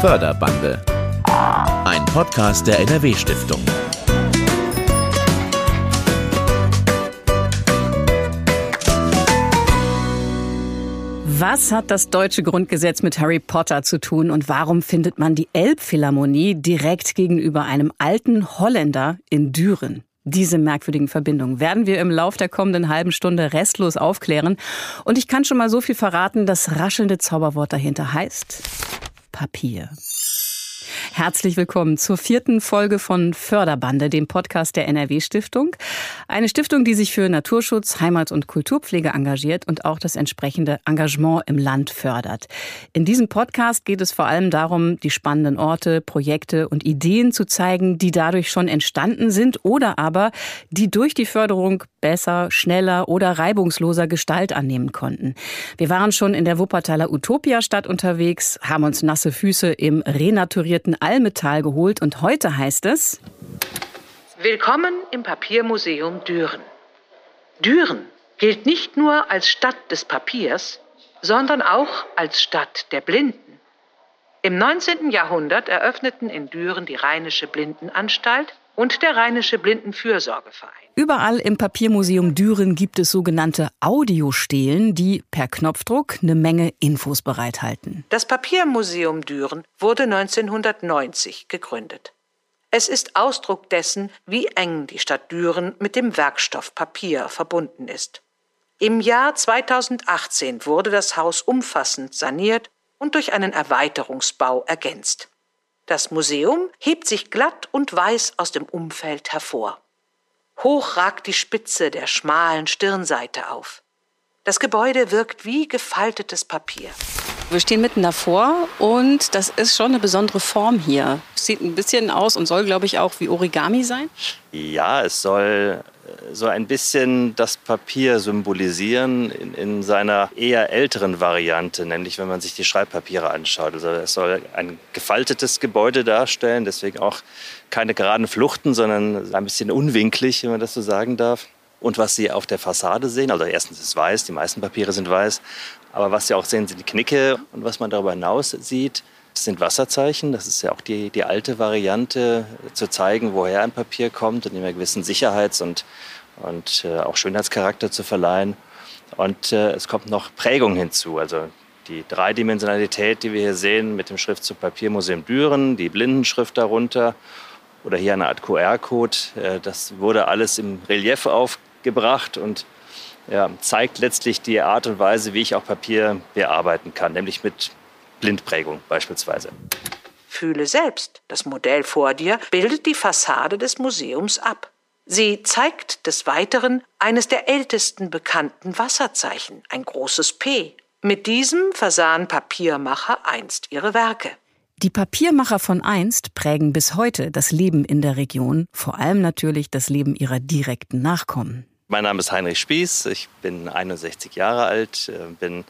Förderbande. Ein Podcast der NRW-Stiftung. Was hat das deutsche Grundgesetz mit Harry Potter zu tun und warum findet man die Elbphilharmonie direkt gegenüber einem alten Holländer in Düren? Diese merkwürdigen Verbindungen werden wir im Lauf der kommenden halben Stunde restlos aufklären. Und ich kann schon mal so viel verraten, das raschelnde Zauberwort dahinter heißt Papier. Herzlich willkommen zur vierten Folge von Förderbande, dem Podcast der NRW Stiftung. Eine Stiftung, die sich für Naturschutz, Heimat- und Kulturpflege engagiert und auch das entsprechende Engagement im Land fördert. In diesem Podcast geht es vor allem darum, die spannenden Orte, Projekte und Ideen zu zeigen, die dadurch schon entstanden sind oder aber die durch die Förderung besser, schneller oder reibungsloser Gestalt annehmen konnten. Wir waren schon in der Wuppertaler Utopia-Stadt unterwegs, haben uns nasse Füße im renaturierten Allmetall geholt und heute heißt es Willkommen im Papiermuseum Düren. Düren gilt nicht nur als Stadt des Papiers, sondern auch als Stadt der Blinden. Im 19. Jahrhundert eröffneten in Düren die Rheinische Blindenanstalt und der Rheinische Blindenfürsorgeverein. Überall im Papiermuseum Düren gibt es sogenannte Audiostelen, die per Knopfdruck eine Menge Infos bereithalten. Das Papiermuseum Düren wurde 1990 gegründet. Es ist Ausdruck dessen, wie eng die Stadt Düren mit dem Werkstoff Papier verbunden ist. Im Jahr 2018 wurde das Haus umfassend saniert und durch einen Erweiterungsbau ergänzt. Das Museum hebt sich glatt und weiß aus dem Umfeld hervor. Hoch ragt die Spitze der schmalen Stirnseite auf. Das Gebäude wirkt wie gefaltetes Papier. Wir stehen mitten davor und das ist schon eine besondere Form hier. Sieht ein bisschen aus und soll, glaube ich, auch wie Origami sein. Ja, es soll so ein bisschen das Papier symbolisieren in, in, seiner eher älteren Variante, nämlich wenn man sich die Schreibpapiere anschaut. Also es soll ein gefaltetes Gebäude darstellen, deswegen auch keine geraden Fluchten, sondern ein bisschen unwinklig, wenn man das so sagen darf. Und was Sie auf der Fassade sehen, also erstens ist es weiß, die meisten Papiere sind weiß, aber was Sie auch sehen, sind die Knicke. Und was man darüber hinaus sieht, sind Wasserzeichen. Das ist ja auch die, die alte Variante, zu zeigen, woher ein Papier kommt und ihm einen gewissen Sicherheits- und, und äh, auch Schönheitscharakter zu verleihen. Und äh, es kommt noch Prägung hinzu. Also die Dreidimensionalität, die wir hier sehen mit dem Schriftzug Papiermuseum Düren, die Blindenschrift darunter oder hier eine Art QR-Code, äh, das wurde alles im Relief aufgebracht und ja, zeigt letztlich die Art und Weise, wie ich auch Papier bearbeiten kann, nämlich mit Blindprägung beispielsweise. Fühle selbst, das Modell vor dir bildet die Fassade des Museums ab. Sie zeigt des Weiteren eines der ältesten bekannten Wasserzeichen, ein großes P. Mit diesem versahen Papiermacher einst ihre Werke. Die Papiermacher von einst prägen bis heute das Leben in der Region, vor allem natürlich das Leben ihrer direkten Nachkommen. Mein Name ist Heinrich Spieß, ich bin 61 Jahre alt, äh, bin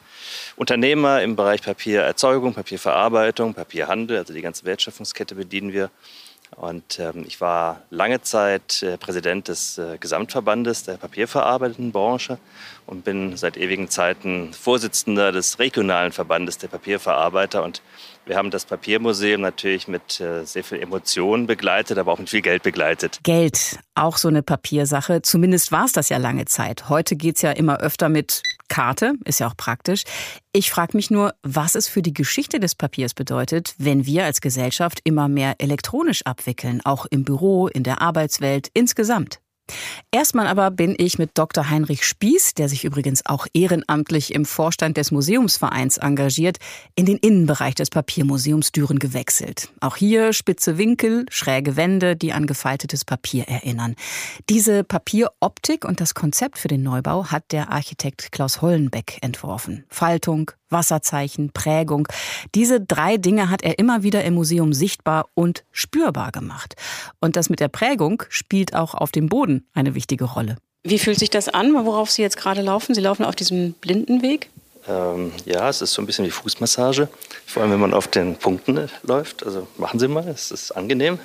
Unternehmer im Bereich Papiererzeugung, Papierverarbeitung, Papierhandel, also die ganze Wertschöpfungskette bedienen wir. Und ähm, ich war lange Zeit äh, Präsident des äh, Gesamtverbandes der papierverarbeitenden Branche und bin seit ewigen Zeiten Vorsitzender des regionalen Verbandes der Papierverarbeiter und wir haben das Papiermuseum natürlich mit äh, sehr viel Emotionen begleitet, aber auch mit viel Geld begleitet. Geld, auch so eine Papiersache. Zumindest war es das ja lange Zeit. Heute geht es ja immer öfter mit Karte, ist ja auch praktisch. Ich frage mich nur, was es für die Geschichte des Papiers bedeutet, wenn wir als Gesellschaft immer mehr elektronisch abwickeln, auch im Büro, in der Arbeitswelt, insgesamt. Erstmal aber bin ich mit Dr. Heinrich Spieß, der sich übrigens auch ehrenamtlich im Vorstand des Museumsvereins engagiert, in den Innenbereich des Papiermuseums Düren gewechselt. Auch hier spitze Winkel, schräge Wände, die an gefaltetes Papier erinnern. Diese Papieroptik und das Konzept für den Neubau hat der Architekt Klaus Hollenbeck entworfen. Faltung, Wasserzeichen, Prägung. Diese drei Dinge hat er immer wieder im Museum sichtbar und spürbar gemacht. Und das mit der Prägung spielt auch auf dem Boden eine wichtige Rolle. Wie fühlt sich das an, worauf Sie jetzt gerade laufen? Sie laufen auf diesem Blindenweg? Ähm, ja, es ist so ein bisschen wie Fußmassage. Vor allem, wenn man auf den Punkten läuft. Also machen Sie mal, es ist angenehm.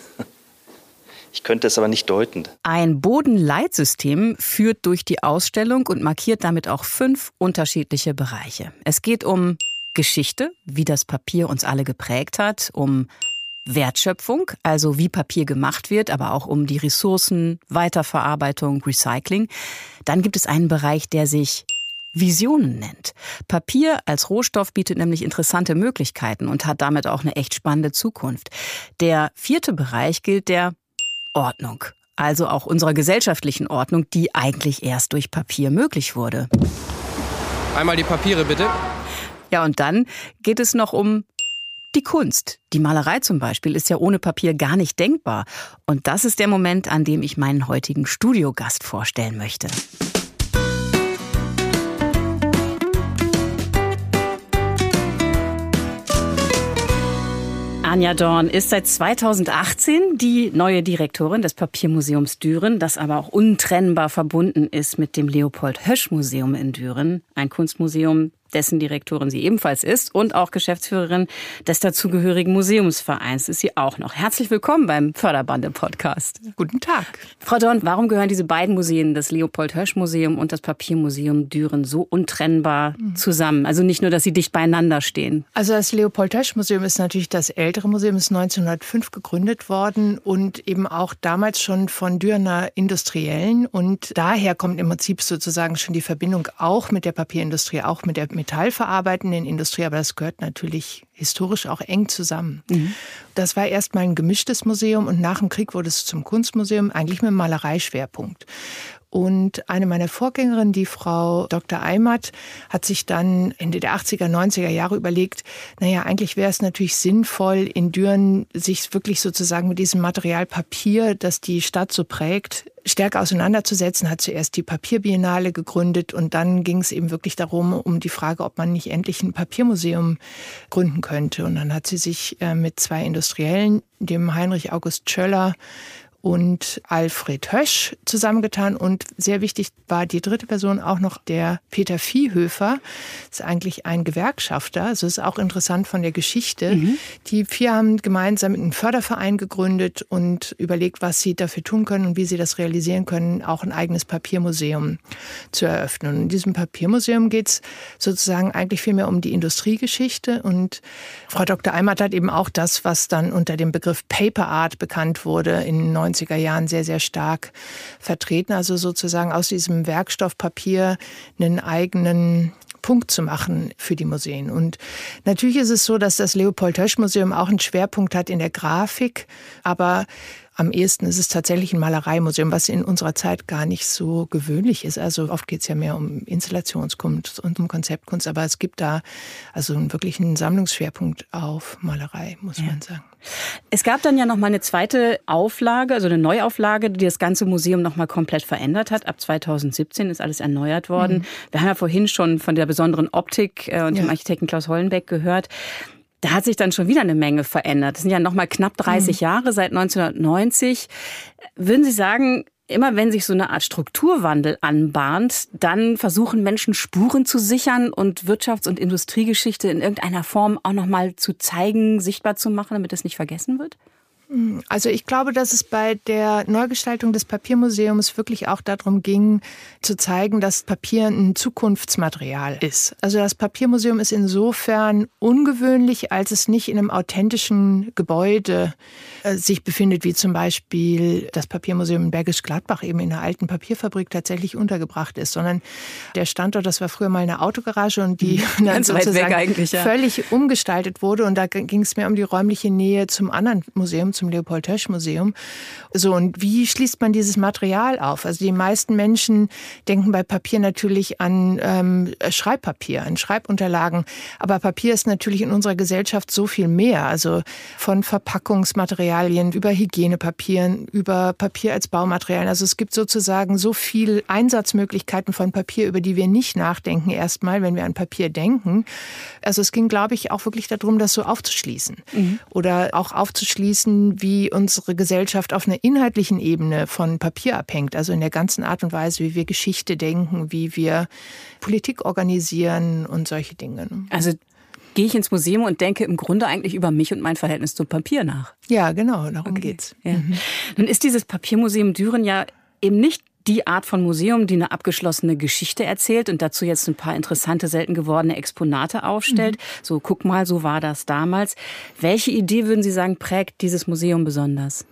Ich könnte es aber nicht deuten. Ein Bodenleitsystem führt durch die Ausstellung und markiert damit auch fünf unterschiedliche Bereiche. Es geht um Geschichte, wie das Papier uns alle geprägt hat, um Wertschöpfung, also wie Papier gemacht wird, aber auch um die Ressourcen, Weiterverarbeitung, Recycling. Dann gibt es einen Bereich, der sich Visionen nennt. Papier als Rohstoff bietet nämlich interessante Möglichkeiten und hat damit auch eine echt spannende Zukunft. Der vierte Bereich gilt der Ordnung, also auch unserer gesellschaftlichen Ordnung, die eigentlich erst durch Papier möglich wurde. Einmal die Papiere bitte. Ja, und dann geht es noch um die Kunst. Die Malerei zum Beispiel ist ja ohne Papier gar nicht denkbar. Und das ist der Moment, an dem ich meinen heutigen Studiogast vorstellen möchte. Anja Dorn ist seit 2018 die neue Direktorin des Papiermuseums Düren, das aber auch untrennbar verbunden ist mit dem Leopold Hösch Museum in Düren, ein Kunstmuseum, dessen Direktorin sie ebenfalls ist und auch Geschäftsführerin des dazugehörigen Museumsvereins ist sie auch noch. Herzlich willkommen beim Förderbande-Podcast. Guten Tag. Frau Dorn, warum gehören diese beiden Museen, das Leopold-Hösch-Museum und das Papiermuseum Düren, so untrennbar zusammen? Also nicht nur, dass sie dicht beieinander stehen. Also das Leopold-Hösch-Museum ist natürlich das ältere Museum, ist 1905 gegründet worden und eben auch damals schon von Dürener Industriellen. Und daher kommt im Prinzip sozusagen schon die Verbindung auch mit der Papierindustrie, auch mit der metallverarbeitenden Industrie, aber das gehört natürlich historisch auch eng zusammen. Mhm. Das war erstmal ein gemischtes Museum und nach dem Krieg wurde es zum Kunstmuseum, eigentlich mit Malereischwerpunkt. Und eine meiner Vorgängerinnen, die Frau Dr. Eimert, hat sich dann Ende der 80er, 90er Jahre überlegt, naja, eigentlich wäre es natürlich sinnvoll, in Düren sich wirklich sozusagen mit diesem Material Papier, das die Stadt so prägt, stärker auseinanderzusetzen, hat zuerst die Papierbiennale gegründet und dann ging es eben wirklich darum, um die Frage, ob man nicht endlich ein Papiermuseum gründen könnte. Und dann hat sie sich äh, mit zwei Industriellen, dem Heinrich August Schöller und Alfred Hösch zusammengetan. Und sehr wichtig war die dritte Person auch noch der Peter Viehhöfer. Das ist eigentlich ein Gewerkschafter. Also ist auch interessant von der Geschichte. Mhm. Die vier haben gemeinsam einen Förderverein gegründet und überlegt, was sie dafür tun können und wie sie das realisieren können, auch ein eigenes Papiermuseum zu eröffnen. Und in diesem Papiermuseum geht es sozusagen eigentlich vielmehr um die Industriegeschichte. Und Frau Dr. Eimert hat eben auch das, was dann unter dem Begriff Paper Art bekannt wurde in 19 90er Jahren sehr, sehr stark vertreten. Also sozusagen aus diesem Werkstoffpapier einen eigenen Punkt zu machen für die Museen. Und natürlich ist es so, dass das Leopold-Hösch-Museum auch einen Schwerpunkt hat in der Grafik, aber am ehesten ist es tatsächlich ein Malereimuseum, was in unserer Zeit gar nicht so gewöhnlich ist. Also oft geht es ja mehr um Installationskunst und um Konzeptkunst, aber es gibt da also wirklich einen Sammlungsschwerpunkt auf Malerei, muss ja. man sagen. Es gab dann ja noch mal eine zweite Auflage, also eine Neuauflage, die das ganze Museum noch mal komplett verändert hat. Ab 2017 ist alles erneuert worden. Mhm. Wir haben ja vorhin schon von der besonderen Optik äh, und ja. dem Architekten Klaus Hollenbeck gehört da hat sich dann schon wieder eine Menge verändert. Das sind ja noch mal knapp 30 mhm. Jahre seit 1990. Würden Sie sagen, immer wenn sich so eine Art Strukturwandel anbahnt, dann versuchen Menschen Spuren zu sichern und Wirtschafts- und Industriegeschichte in irgendeiner Form auch noch mal zu zeigen, sichtbar zu machen, damit es nicht vergessen wird? Also ich glaube, dass es bei der Neugestaltung des Papiermuseums wirklich auch darum ging, zu zeigen, dass Papier ein Zukunftsmaterial ist. Also das Papiermuseum ist insofern ungewöhnlich, als es nicht in einem authentischen Gebäude äh, sich befindet, wie zum Beispiel das Papiermuseum in Bergisch Gladbach eben in einer alten Papierfabrik tatsächlich untergebracht ist, sondern der Standort, das war früher mal eine Autogarage und die mhm. dann sozusagen ja. völlig umgestaltet wurde und da ging es mehr um die räumliche Nähe zum anderen Museum, zum Leopold-Hösch-Museum. So, und wie schließt man dieses Material auf? Also die meisten Menschen denken bei Papier natürlich an ähm, Schreibpapier, an Schreibunterlagen. Aber Papier ist natürlich in unserer Gesellschaft so viel mehr. Also von Verpackungsmaterialien über Hygienepapieren, über Papier als Baumaterialien. Also es gibt sozusagen so viel Einsatzmöglichkeiten von Papier, über die wir nicht nachdenken erstmal, wenn wir an Papier denken. Also es ging, glaube ich, auch wirklich darum, das so aufzuschließen. Mhm. Oder auch aufzuschließen, wie unsere Gesellschaft auf einer inhaltlichen Ebene von Papier abhängt, also in der ganzen Art und Weise, wie wir Geschichte denken, wie wir Politik organisieren und solche Dinge. Also gehe ich ins Museum und denke im Grunde eigentlich über mich und mein Verhältnis zum Papier nach. Ja, genau, darum okay. geht's. Ja. Mhm. Nun ist dieses Papiermuseum Düren ja eben nicht die Art von Museum, die eine abgeschlossene Geschichte erzählt und dazu jetzt ein paar interessante, selten gewordene Exponate aufstellt. Mhm. So, guck mal, so war das damals. Welche Idee würden Sie sagen, prägt dieses Museum besonders?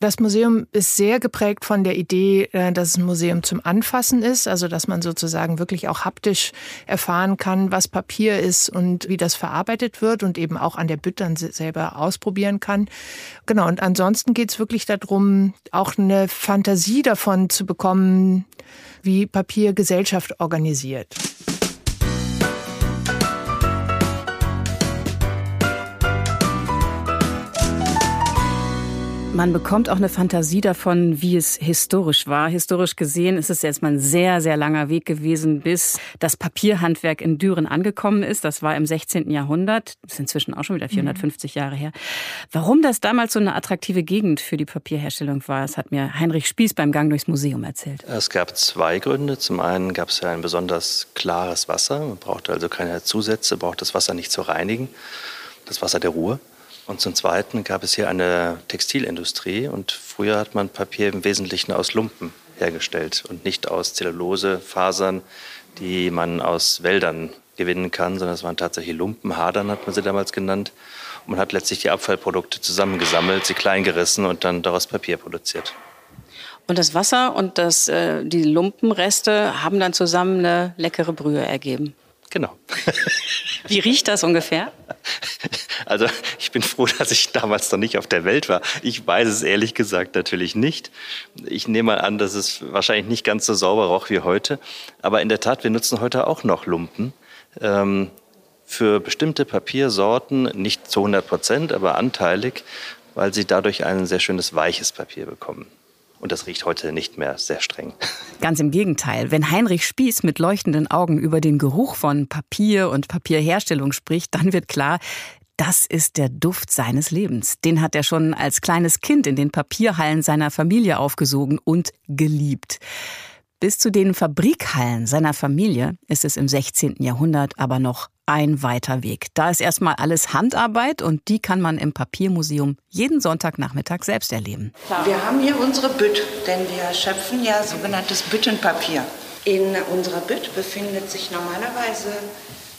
Das Museum ist sehr geprägt von der Idee, äh, dass es ein Museum zum Anfassen ist, also dass man sozusagen wirklich auch haptisch erfahren kann, was Papier ist und wie das verarbeitet wird und eben auch an der Bütt dann selber ausprobieren kann. Genau, und ansonsten geht es wirklich darum, auch eine Fantasie davon zu bekommen, wie Papier Gesellschaft organisiert. Man bekommt auch eine Fantasie davon, wie es historisch war. Historisch gesehen ist es jetzt mal ein sehr, sehr langer Weg gewesen, bis das Papierhandwerk in Düren angekommen ist. Das war im 16. Jahrhundert. Das ist inzwischen auch schon wieder 450 mhm. Jahre her. Warum das damals so eine attraktive Gegend für die Papierherstellung war, das hat mir Heinrich Spieß beim Gang durchs Museum erzählt. Es gab zwei Gründe. Zum einen gab es ja ein besonders klares Wasser. Man brauchte also keine Zusätze, braucht das Wasser nicht zu reinigen. Das Wasser der Ruhe. Und zum Zweiten gab es hier eine Textilindustrie und früher hat man Papier im Wesentlichen aus Lumpen hergestellt und nicht aus Zellulosefasern, die man aus Wäldern gewinnen kann, sondern es waren tatsächlich Lumpenhadern, hat man sie damals genannt. Und man hat letztlich die Abfallprodukte zusammengesammelt, sie klein gerissen und dann daraus Papier produziert. Und das Wasser und das, äh, die Lumpenreste haben dann zusammen eine leckere Brühe ergeben. Genau. Wie riecht das ungefähr? Also ich bin froh, dass ich damals noch nicht auf der Welt war. Ich weiß es ehrlich gesagt natürlich nicht. Ich nehme mal an, dass es wahrscheinlich nicht ganz so sauber roch wie heute. Aber in der Tat, wir nutzen heute auch noch Lumpen. Ähm, für bestimmte Papiersorten, nicht zu 100 Prozent, aber anteilig, weil sie dadurch ein sehr schönes weiches Papier bekommen. Und das riecht heute nicht mehr sehr streng. Ganz im Gegenteil. Wenn Heinrich Spieß mit leuchtenden Augen über den Geruch von Papier und Papierherstellung spricht, dann wird klar, das ist der Duft seines Lebens. Den hat er schon als kleines Kind in den Papierhallen seiner Familie aufgesogen und geliebt. Bis zu den Fabrikhallen seiner Familie ist es im 16. Jahrhundert aber noch ein weiter Weg. Da ist erstmal alles Handarbeit und die kann man im Papiermuseum jeden Sonntagnachmittag selbst erleben. Wir haben hier unsere Bütt, denn wir schöpfen ja sogenanntes Büttenpapier. In unserer Bütt befindet sich normalerweise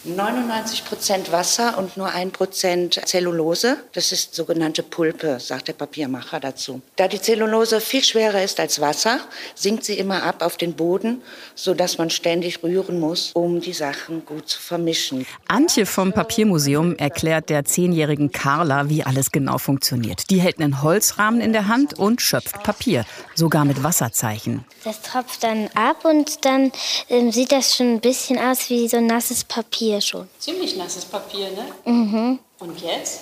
99 Prozent Wasser und nur ein Prozent Zellulose. Das ist sogenannte Pulpe, sagt der Papiermacher dazu. Da die Zellulose viel schwerer ist als Wasser, sinkt sie immer ab auf den Boden, sodass man ständig rühren muss, um die Sachen gut zu vermischen. Antje vom Papiermuseum erklärt der zehnjährigen Carla, wie alles genau funktioniert. Die hält einen Holzrahmen in der Hand und schöpft Papier, sogar mit Wasserzeichen. Das tropft dann ab und dann äh, sieht das schon ein bisschen aus wie so nasses Papier. Papier schon. Ziemlich nasses Papier, ne? Mhm. Und jetzt?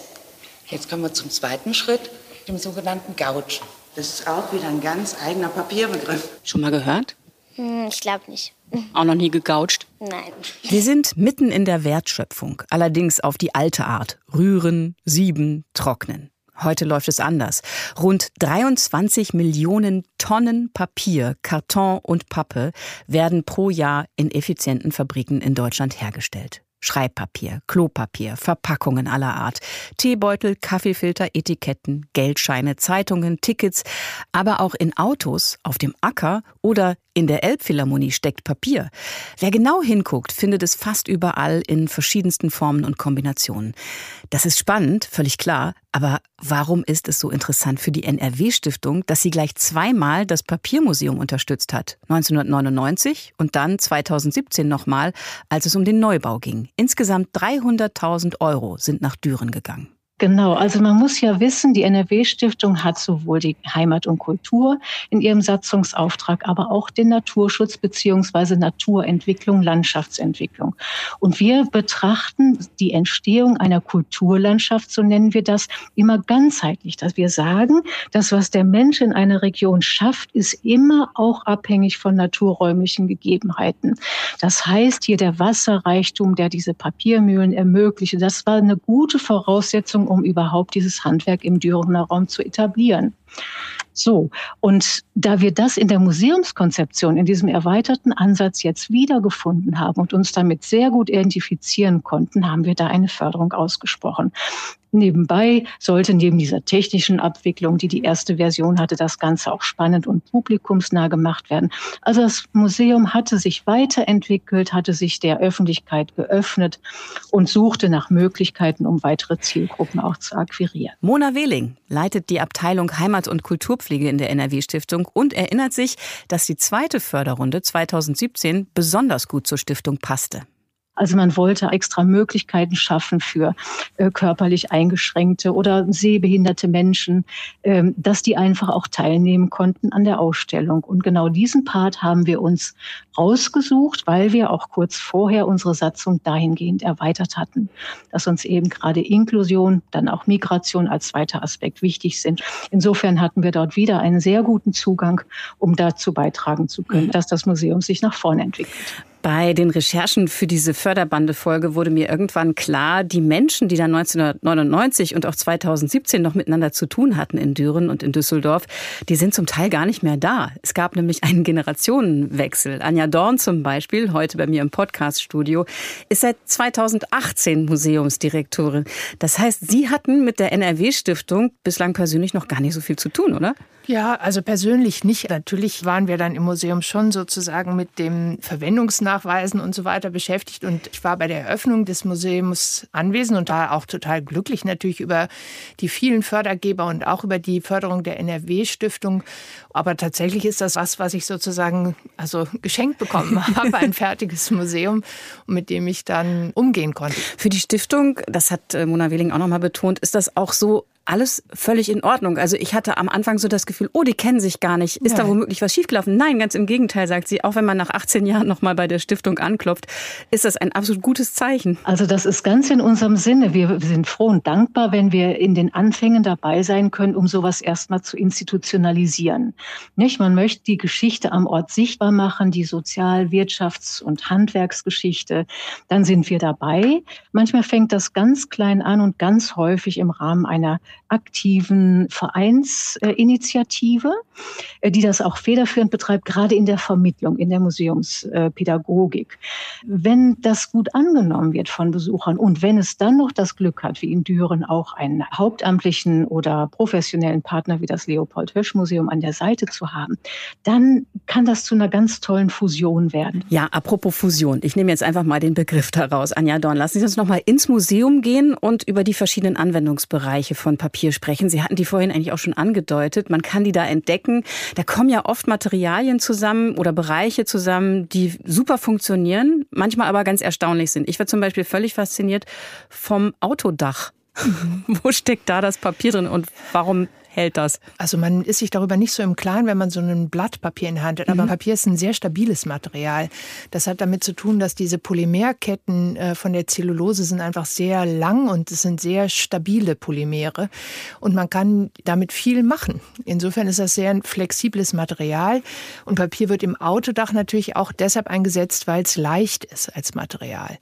Jetzt kommen wir zum zweiten Schritt, dem sogenannten Gouchen. Das ist auch wieder ein ganz eigener Papierbegriff. Schon mal gehört? Hm, ich glaube nicht. Auch noch nie gegoucht? Nein. Wir sind mitten in der Wertschöpfung, allerdings auf die alte Art. Rühren, sieben, trocknen. Heute läuft es anders. Rund 23 Millionen Tonnen Papier, Karton und Pappe werden pro Jahr in effizienten Fabriken in Deutschland hergestellt. Schreibpapier, Klopapier, Verpackungen aller Art, Teebeutel, Kaffeefilter, Etiketten, Geldscheine, Zeitungen, Tickets, aber auch in Autos, auf dem Acker oder in der Elbphilharmonie steckt Papier. Wer genau hinguckt, findet es fast überall in verschiedensten Formen und Kombinationen. Das ist spannend, völlig klar. Aber warum ist es so interessant für die NRW-Stiftung, dass sie gleich zweimal das Papiermuseum unterstützt hat? 1999 und dann 2017 nochmal, als es um den Neubau ging. Insgesamt 300.000 Euro sind nach Düren gegangen. Genau, also man muss ja wissen, die NRW-Stiftung hat sowohl die Heimat und Kultur in ihrem Satzungsauftrag, aber auch den Naturschutz beziehungsweise Naturentwicklung, Landschaftsentwicklung. Und wir betrachten die Entstehung einer Kulturlandschaft, so nennen wir das, immer ganzheitlich. Dass wir sagen, das, was der Mensch in einer Region schafft, ist immer auch abhängig von naturräumlichen Gegebenheiten. Das heißt, hier der Wasserreichtum, der diese Papiermühlen ermöglichte, das war eine gute Voraussetzung, um überhaupt dieses Handwerk im Dürener Raum zu etablieren. So, und da wir das in der Museumskonzeption, in diesem erweiterten Ansatz jetzt wiedergefunden haben und uns damit sehr gut identifizieren konnten, haben wir da eine Förderung ausgesprochen. Nebenbei sollte neben dieser technischen Abwicklung, die die erste Version hatte, das Ganze auch spannend und publikumsnah gemacht werden. Also das Museum hatte sich weiterentwickelt, hatte sich der Öffentlichkeit geöffnet und suchte nach Möglichkeiten, um weitere Zielgruppen auch zu akquirieren. Mona Wehling leitet die Abteilung Heimat- und Kulturpflege in der NRW-Stiftung und erinnert sich, dass die zweite Förderrunde 2017 besonders gut zur Stiftung passte. Also man wollte extra Möglichkeiten schaffen für äh, körperlich eingeschränkte oder sehbehinderte Menschen, äh, dass die einfach auch teilnehmen konnten an der Ausstellung. Und genau diesen Part haben wir uns rausgesucht, weil wir auch kurz vorher unsere Satzung dahingehend erweitert hatten, dass uns eben gerade Inklusion, dann auch Migration als zweiter Aspekt wichtig sind. Insofern hatten wir dort wieder einen sehr guten Zugang, um dazu beitragen zu können, dass das Museum sich nach vorne entwickelt. Bei den Recherchen für diese Förderbande-Folge wurde mir irgendwann klar, die Menschen, die da 1999 und auch 2017 noch miteinander zu tun hatten in Düren und in Düsseldorf, die sind zum Teil gar nicht mehr da. Es gab nämlich einen Generationenwechsel. Anja Dorn zum Beispiel, heute bei mir im Podcaststudio, ist seit 2018 Museumsdirektorin. Das heißt, Sie hatten mit der NRW-Stiftung bislang persönlich noch gar nicht so viel zu tun, oder? Ja, also persönlich nicht. Natürlich waren wir dann im Museum schon sozusagen mit dem Verwendungsnachweisen und so weiter beschäftigt. Und ich war bei der Eröffnung des Museums anwesend und war auch total glücklich natürlich über die vielen Fördergeber und auch über die Förderung der NRW-Stiftung. Aber tatsächlich ist das was, was ich sozusagen also geschenkt bekommen habe, ein fertiges Museum, mit dem ich dann umgehen konnte. Für die Stiftung, das hat äh, Mona Wehling auch nochmal betont, ist das auch so alles völlig in Ordnung. Also ich hatte am Anfang so das Gefühl, oh, die kennen sich gar nicht. Ist Nein. da womöglich was schiefgelaufen? Nein, ganz im Gegenteil, sagt sie. Auch wenn man nach 18 Jahren nochmal bei der Stiftung anklopft, ist das ein absolut gutes Zeichen. Also das ist ganz in unserem Sinne. Wir sind froh und dankbar, wenn wir in den Anfängen dabei sein können, um sowas erstmal zu institutionalisieren. Nicht? Man möchte die Geschichte am Ort sichtbar machen, die Sozial-, Wirtschafts- und Handwerksgeschichte. Dann sind wir dabei. Manchmal fängt das ganz klein an und ganz häufig im Rahmen einer aktiven Vereinsinitiative, äh, die das auch federführend betreibt, gerade in der Vermittlung, in der Museumspädagogik. Wenn das gut angenommen wird von Besuchern und wenn es dann noch das Glück hat, wie in Düren auch einen hauptamtlichen oder professionellen Partner wie das Leopold Hösch Museum an der Seite zu haben, dann kann das zu einer ganz tollen Fusion werden. Ja, apropos Fusion. Ich nehme jetzt einfach mal den Begriff daraus. Anja Dorn, lassen Sie uns noch mal ins Museum gehen und über die verschiedenen Anwendungsbereiche von Papier sprechen. Sie hatten die vorhin eigentlich auch schon angedeutet. Man kann die da entdecken. Da kommen ja oft Materialien zusammen oder Bereiche zusammen, die super funktionieren, manchmal aber ganz erstaunlich sind. Ich war zum Beispiel völlig fasziniert vom Autodach. Wo steckt da das Papier drin und warum hält das? Also man ist sich darüber nicht so im Klaren, wenn man so ein Blatt Papier in der Hand hat. Aber mhm. Papier ist ein sehr stabiles Material. Das hat damit zu tun, dass diese Polymerketten äh, von der Zellulose sind einfach sehr lang und es sind sehr stabile Polymere. Und man kann damit viel machen. Insofern ist das sehr ein flexibles Material. Und Papier wird im Autodach natürlich auch deshalb eingesetzt, weil es leicht ist als Material.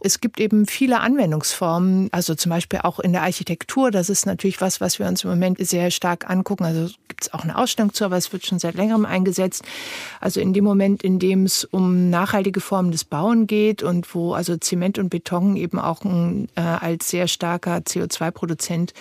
Es gibt eben viele Anwendungsformen, also zum Beispiel auch in der Architektur. Das ist natürlich was, was wir uns im Moment sehr stark angucken. Also gibt es auch eine Ausstellung zu, aber es wird schon seit längerem eingesetzt. Also in dem Moment, in dem es um nachhaltige Formen des Bauen geht und wo also Zement und Beton eben auch ein, äh, als sehr starker CO2-Produzent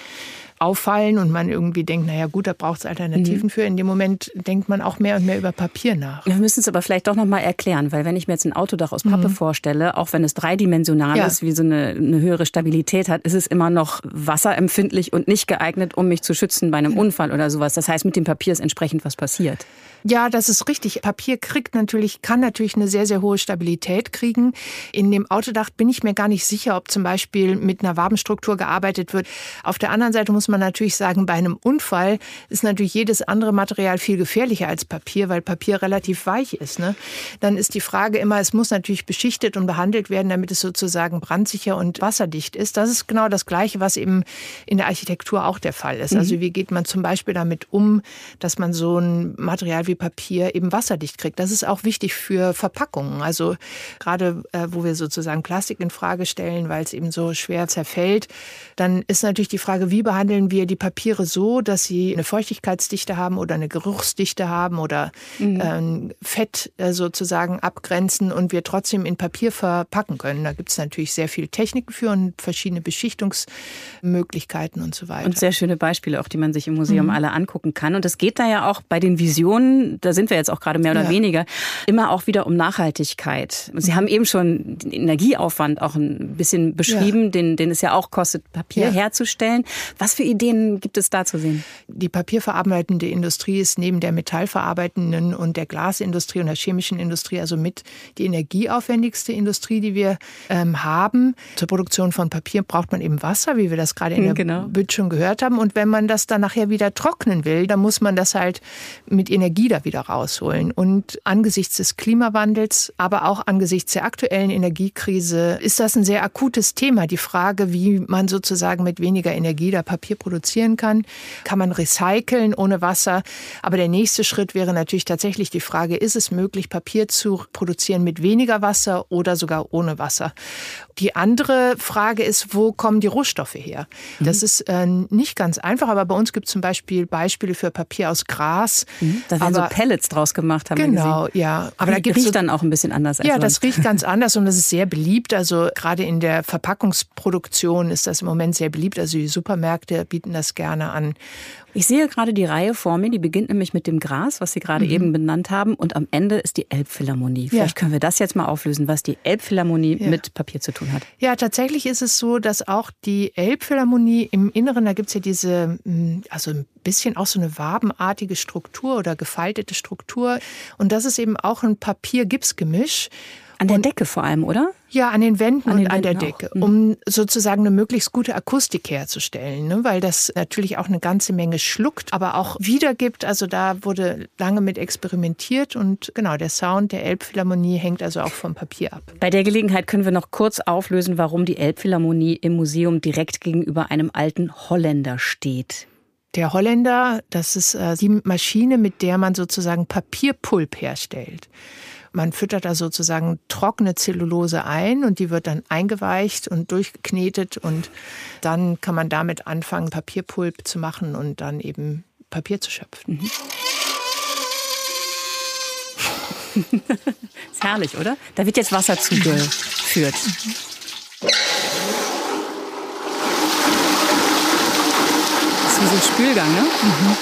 auffallen und man irgendwie denkt, naja gut, da braucht es Alternativen mhm. für. In dem Moment denkt man auch mehr und mehr über Papier nach. Wir müssen es aber vielleicht doch nochmal erklären, weil wenn ich mir jetzt ein Autodach aus Pappe mhm. vorstelle, auch wenn es dreidimensional ja. ist, wie so eine, eine, höhere Stabilität hat, ist es immer noch wasserempfindlich und nicht geeignet, um mich zu schützen bei einem Unfall oder sowas. Das heißt, mit dem Papier ist entsprechend was passiert. Ja, das ist richtig. Papier kriegt natürlich, kann natürlich eine sehr, sehr hohe Stabilität kriegen. In dem Autodach bin ich mir gar nicht sicher, ob zum Beispiel mit einer Wabenstruktur gearbeitet wird. Auf der anderen Seite muss man natürlich sagen, bei einem Unfall ist natürlich jedes andere Material viel gefährlicher als Papier, weil Papier relativ weich ist. Ne? Dann ist die Frage immer, es muss natürlich beschichtet und behandelt werden, damit es sozusagen brandsicher und wasserdicht ist. Das ist genau das Gleiche, was eben in der Architektur auch der Fall ist. Also mhm. Wie geht man zum Beispiel damit um, dass man so ein Material wie Papier eben wasserdicht kriegt. Das ist auch wichtig für Verpackungen. Also gerade äh, wo wir sozusagen Plastik in Frage stellen, weil es eben so schwer zerfällt, dann ist natürlich die Frage, wie behandeln behandeln wir die Papiere so, dass sie eine Feuchtigkeitsdichte haben oder eine Geruchsdichte haben oder mhm. äh, Fett äh, sozusagen abgrenzen und wir trotzdem in Papier verpacken können. Da gibt es natürlich sehr viele Techniken für und verschiedene Beschichtungsmöglichkeiten und so weiter. Und sehr schöne Beispiele auch, die man sich im Museum mhm. alle angucken kann. Und es geht da ja auch bei den Visionen, da sind wir jetzt auch gerade mehr oder ja. weniger, immer auch wieder um Nachhaltigkeit. Sie mhm. haben eben schon den Energieaufwand auch ein bisschen beschrieben, ja. den, den es ja auch kostet, Papier ja. herzustellen. Was für Ideen gibt es da zu sehen? Die papierverarbeitende Industrie ist neben der metallverarbeitenden und der Glasindustrie und der chemischen Industrie also mit die energieaufwendigste Industrie, die wir ähm, haben. Zur Produktion von Papier braucht man eben Wasser, wie wir das gerade in der genau. Bütt schon gehört haben. Und wenn man das dann nachher wieder trocknen will, dann muss man das halt mit Energie da wieder rausholen. Und angesichts des Klimawandels, aber auch angesichts der aktuellen Energiekrise ist das ein sehr akutes Thema. Die Frage, wie man sozusagen mit weniger Energie da Papier produzieren kann. Kann man recyceln ohne Wasser? Aber der nächste Schritt wäre natürlich tatsächlich die Frage, ist es möglich, Papier zu produzieren mit weniger Wasser oder sogar ohne Wasser? Die andere Frage ist, wo kommen die Rohstoffe her? Mhm. Das ist äh, nicht ganz einfach, aber bei uns gibt es zum Beispiel Beispiele für Papier aus Gras. Mhm. Da werden aber, so Pellets draus gemacht, haben Genau, ja. Aber da riecht so, dann auch ein bisschen anders. Als ja, das riecht ganz anders und das ist sehr beliebt. Also gerade in der Verpackungsproduktion ist das im Moment sehr beliebt. Also die Supermärkte bieten das gerne an. Ich sehe gerade die Reihe vor mir, die beginnt nämlich mit dem Gras, was Sie gerade mhm. eben benannt haben, und am Ende ist die Elbphilharmonie. Vielleicht ja. können wir das jetzt mal auflösen, was die Elbphilharmonie ja. mit Papier zu tun hat. Ja, tatsächlich ist es so, dass auch die Elbphilharmonie im Inneren, da gibt es ja diese, hm, also ein bisschen auch so eine wabenartige Struktur oder gefaltete Struktur. Und das ist eben auch ein Papier-Gips-Gemisch. An der und, Decke vor allem, oder? Ja, an den Wänden an den und an Wänden der Decke. Mhm. um sozusagen eine möglichst gute Akustik herzustellen, ne? weil das natürlich auch eine ganze Menge schluckt, aber auch wiedergibt. Also da wurde lange mit experimentiert und genau, der Sound der Elbphilharmonie hängt also auch vom Papier ab. Bei der Gelegenheit können wir noch kurz auflösen, warum die Elbphilharmonie im Museum direkt gegenüber einem alten Holländer steht. Der Holländer, das ist äh, die Maschine, mit der man sozusagen Papierpulp herstellt. Man füttert da sozusagen trockene Zellulose ein und die wird dann eingeweicht und durchgeknetet und dann kann man damit anfangen, Papierpulp zu machen und dann eben Papier zu schöpfen. Mhm. ist herrlich, oder? Da wird jetzt Wasser zugeführt. Das ist wie so ein Spülgang, ne? Mhm.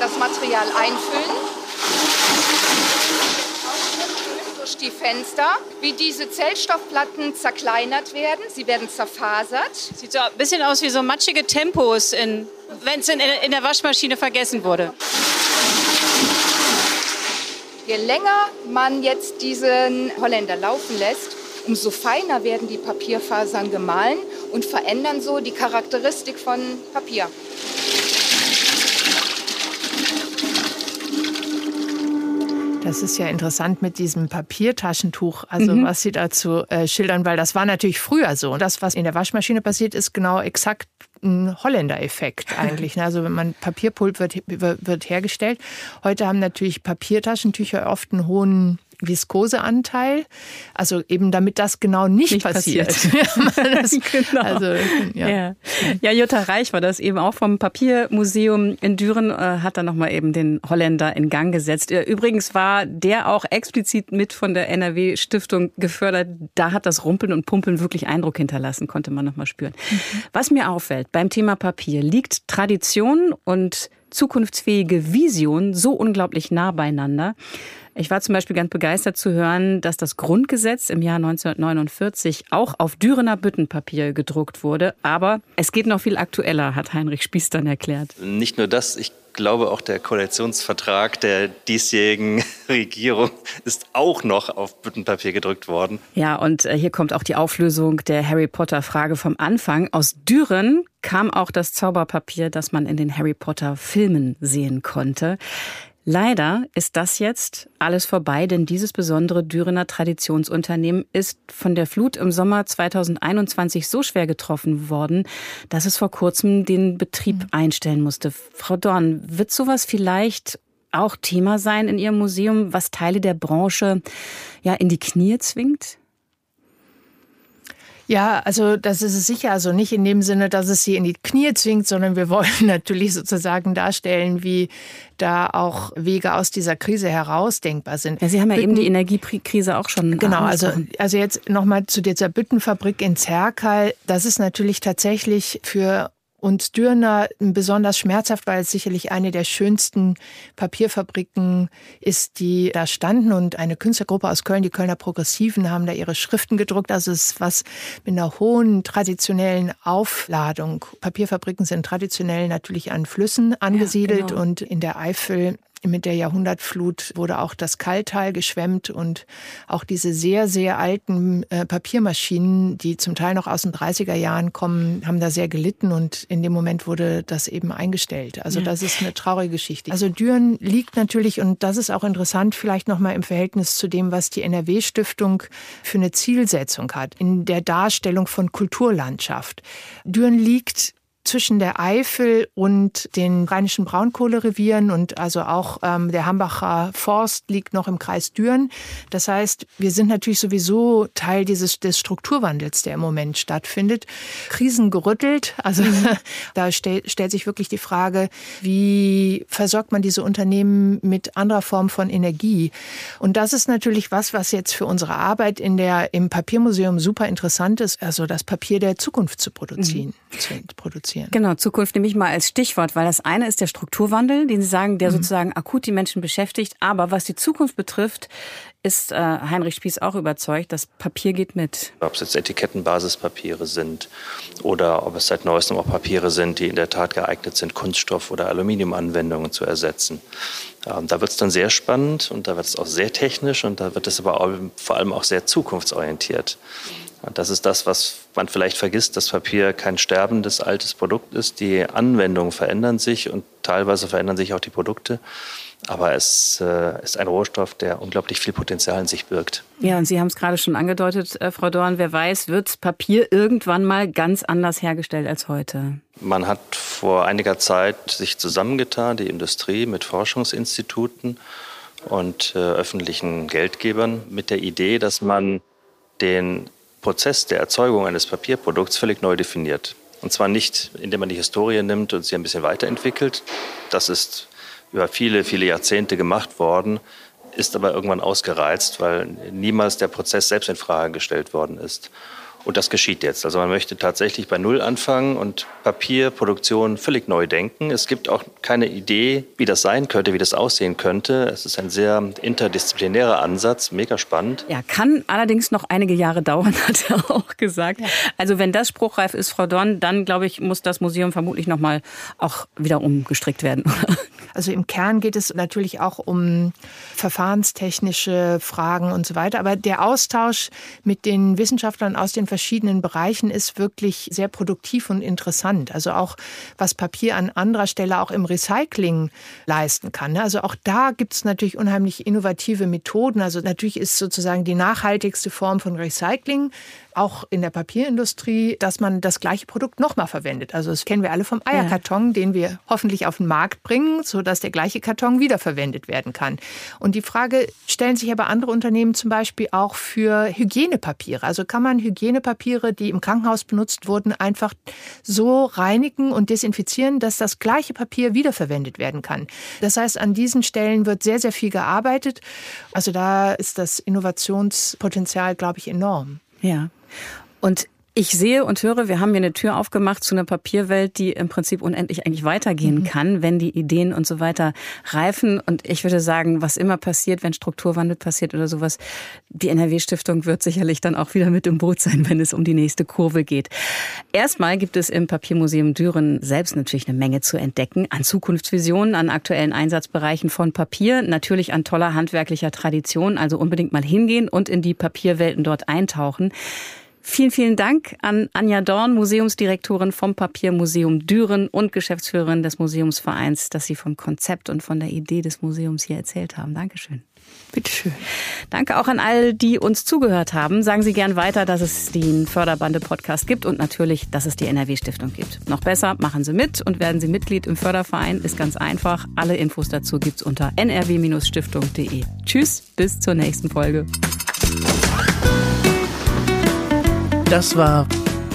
Das Material einfüllen die Fenster, wie diese Zellstoffplatten zerkleinert werden. Sie werden zerfasert. Sieht so ein bisschen aus wie so matschige Tempos, wenn es in, in der Waschmaschine vergessen wurde. Je länger man jetzt diesen Holländer laufen lässt, umso feiner werden die Papierfasern gemahlen und verändern so die Charakteristik von Papier. Das ist ja interessant mit diesem Papiertaschentuch, also mhm. was Sie dazu äh, schildern, weil das war natürlich früher so. Das, was in der Waschmaschine passiert, ist genau exakt ein Holländer-Effekt eigentlich. Ne? Also wenn man Papierpulp wird, wird hergestellt. Heute haben natürlich Papiertaschentücher oft einen hohen Viskoseanteil. Also eben damit das genau nicht, nicht passiert. passiert. das, genau. also, ja. Ja. ja. Jutta Reich war das eben auch vom Papiermuseum in Düren, äh, hat dann nochmal eben den Holländer in Gang gesetzt. Äh, übrigens war der auch explizit mit von der NRW-Stiftung gefördert. Da hat das Rumpeln und Pumpen wirklich Eindruck hinterlassen, konnte man nochmal spüren. Mhm. Was mir auffällt beim Thema Papier, liegt Tradition und zukunftsfähige Vision so unglaublich nah beieinander. Ich war zum Beispiel ganz begeistert zu hören, dass das Grundgesetz im Jahr 1949 auch auf Dürener Büttenpapier gedruckt wurde. Aber es geht noch viel aktueller, hat Heinrich Spieß dann erklärt. Nicht nur das, ich glaube auch der Koalitionsvertrag der diesjährigen Regierung ist auch noch auf Büttenpapier gedrückt worden. Ja, und äh, hier kommt auch die Auflösung der Harry Potter Frage vom Anfang. Aus Düren kam auch das Zauberpapier, das man in den Harry Potter Filmen sehen konnte. Leider ist das jetzt alles vorbei, denn dieses besondere Dürener Traditionsunternehmen ist von der Flut im Sommer 2021 so schwer getroffen worden, dass es vor kurzem den Betrieb mhm. einstellen musste. Frau Dorn, wird sowas vielleicht auch Thema sein in Ihrem Museum, was Teile der Branche ja in die Knie zwingt? Ja, also das ist es sicher. Also nicht in dem Sinne, dass es sie in die Knie zwingt, sondern wir wollen natürlich sozusagen darstellen, wie da auch Wege aus dieser Krise heraus denkbar sind. Ja, Sie haben ja Bütten, eben die Energiekrise auch schon Genau, also, also jetzt nochmal zu dieser Büttenfabrik in Zerkal. Das ist natürlich tatsächlich für und Dürner besonders schmerzhaft, weil es sicherlich eine der schönsten Papierfabriken ist, die da standen. Und eine Künstlergruppe aus Köln, die Kölner Progressiven, haben da ihre Schriften gedruckt. Also es ist was mit einer hohen traditionellen Aufladung. Papierfabriken sind traditionell natürlich an Flüssen angesiedelt ja, genau. und in der Eifel mit der Jahrhundertflut wurde auch das Kalltal geschwemmt und auch diese sehr, sehr alten äh, Papiermaschinen, die zum Teil noch aus den 30er Jahren kommen, haben da sehr gelitten und in dem Moment wurde das eben eingestellt. Also ja. das ist eine traurige Geschichte. Also Düren liegt natürlich, und das ist auch interessant, vielleicht nochmal im Verhältnis zu dem, was die NRW-Stiftung für eine Zielsetzung hat, in der Darstellung von Kulturlandschaft. Düren liegt zwischen der Eifel und den rheinischen Braunkohlerevieren und also auch ähm, der Hambacher Forst liegt noch im Kreis Düren. Das heißt, wir sind natürlich sowieso Teil dieses des Strukturwandels, der im Moment stattfindet. Krisen gerüttelt, also mhm. da stell, stellt sich wirklich die Frage, wie versorgt man diese Unternehmen mit anderer Form von Energie? Und das ist natürlich was, was jetzt für unsere Arbeit in der im Papiermuseum super interessant ist, also das Papier der Zukunft zu produzieren, mhm. zu produzieren produzieren. Genau, Zukunft nehme ich mal als Stichwort, weil das eine ist der Strukturwandel, den Sie sagen, der mhm. sozusagen akut die Menschen beschäftigt. Aber was die Zukunft betrifft, ist äh, Heinrich Spieß auch überzeugt, dass Papier geht mit. Ob es jetzt Etikettenbasispapiere sind oder ob es seit neuestem auch Papiere sind, die in der Tat geeignet sind, Kunststoff- oder Aluminiumanwendungen zu ersetzen. Ähm, da wird es dann sehr spannend und da wird es auch sehr technisch und da wird es aber auch, vor allem auch sehr zukunftsorientiert. Das ist das, was man vielleicht vergisst, dass Papier kein sterbendes altes Produkt ist. Die Anwendungen verändern sich und teilweise verändern sich auch die Produkte. Aber es äh, ist ein Rohstoff, der unglaublich viel Potenzial in sich birgt. Ja, und Sie haben es gerade schon angedeutet, äh, Frau Dorn. Wer weiß, wird Papier irgendwann mal ganz anders hergestellt als heute? Man hat vor einiger Zeit sich zusammengetan, die Industrie mit Forschungsinstituten und äh, öffentlichen Geldgebern, mit der Idee, dass man den Prozess der Erzeugung eines Papierprodukts völlig neu definiert. Und zwar nicht, indem man die Historie nimmt und sie ein bisschen weiterentwickelt. Das ist über viele, viele Jahrzehnte gemacht worden, ist aber irgendwann ausgereizt, weil niemals der Prozess selbst in Frage gestellt worden ist. Und das geschieht jetzt. Also man möchte tatsächlich bei Null anfangen und Papierproduktion völlig neu denken. Es gibt auch keine Idee, wie das sein könnte, wie das aussehen könnte. Es ist ein sehr interdisziplinärer Ansatz, mega spannend. Ja, kann allerdings noch einige Jahre dauern, hat er auch gesagt. Ja. Also wenn das spruchreif ist, Frau Dorn, dann glaube ich, muss das Museum vermutlich noch mal auch wieder umgestrickt werden. Also im Kern geht es natürlich auch um verfahrenstechnische Fragen und so weiter. Aber der Austausch mit den Wissenschaftlern aus den verschiedenen Bereichen ist wirklich sehr produktiv und interessant. Also auch, was Papier an anderer Stelle auch im Recycling leisten kann. Also auch da gibt es natürlich unheimlich innovative Methoden. Also natürlich ist sozusagen die nachhaltigste Form von Recycling auch in der Papierindustrie, dass man das gleiche Produkt nochmal verwendet. Also das kennen wir alle vom Eierkarton, ja. den wir hoffentlich auf den Markt bringen, sodass der gleiche Karton wiederverwendet werden kann. Und die Frage stellen sich aber andere Unternehmen zum Beispiel auch für Hygienepapiere. Also kann man Hygienepapiere, die im Krankenhaus benutzt wurden, einfach so reinigen und desinfizieren, dass das gleiche Papier wiederverwendet werden kann. Das heißt, an diesen Stellen wird sehr, sehr viel gearbeitet. Also da ist das Innovationspotenzial, glaube ich, enorm. Ja. Und ich sehe und höre, wir haben hier eine Tür aufgemacht zu einer Papierwelt, die im Prinzip unendlich eigentlich weitergehen mhm. kann, wenn die Ideen und so weiter reifen. Und ich würde sagen, was immer passiert, wenn Strukturwandel passiert oder sowas, die NRW-Stiftung wird sicherlich dann auch wieder mit im Boot sein, wenn es um die nächste Kurve geht. Erstmal gibt es im Papiermuseum Düren selbst natürlich eine Menge zu entdecken an Zukunftsvisionen, an aktuellen Einsatzbereichen von Papier, natürlich an toller handwerklicher Tradition. Also unbedingt mal hingehen und in die Papierwelten dort eintauchen. Vielen, vielen Dank an Anja Dorn, Museumsdirektorin vom Papiermuseum Düren und Geschäftsführerin des Museumsvereins, dass Sie vom Konzept und von der Idee des Museums hier erzählt haben. Dankeschön. Bitteschön. Danke auch an all, die uns zugehört haben. Sagen Sie gern weiter, dass es den Förderbande-Podcast gibt und natürlich, dass es die NRW-Stiftung gibt. Noch besser, machen Sie mit und werden Sie Mitglied im Förderverein. Ist ganz einfach. Alle Infos dazu gibt's unter nrw-stiftung.de. Tschüss, bis zur nächsten Folge. Das war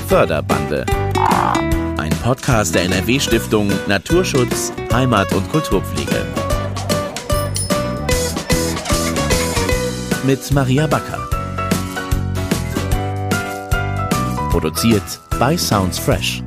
Förderbande. Ein Podcast der NRW-Stiftung Naturschutz, Heimat und Kulturpflege. Mit Maria Backer. Produziert bei Sounds Fresh.